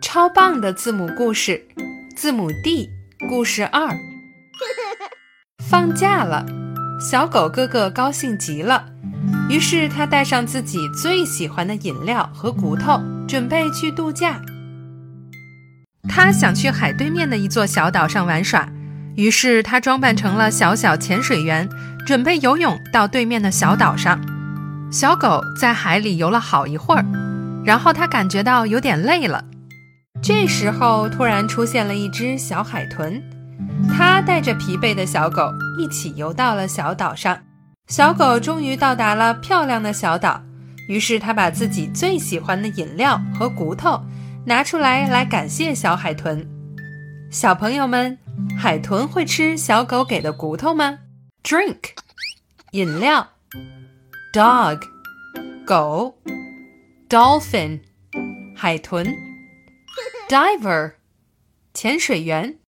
超棒的字母故事，字母 D 故事二。放假了，小狗哥哥高兴极了，于是他带上自己最喜欢的饮料和骨头，准备去度假。他想去海对面的一座小岛上玩耍，于是他装扮成了小小潜水员，准备游泳到对面的小岛上。小狗在海里游了好一会儿，然后他感觉到有点累了。这时候，突然出现了一只小海豚，它带着疲惫的小狗一起游到了小岛上。小狗终于到达了漂亮的小岛，于是它把自己最喜欢的饮料和骨头拿出来，来感谢小海豚。小朋友们，海豚会吃小狗给的骨头吗？Drink，饮料；dog，狗；dolphin，海豚。Diver，潜水员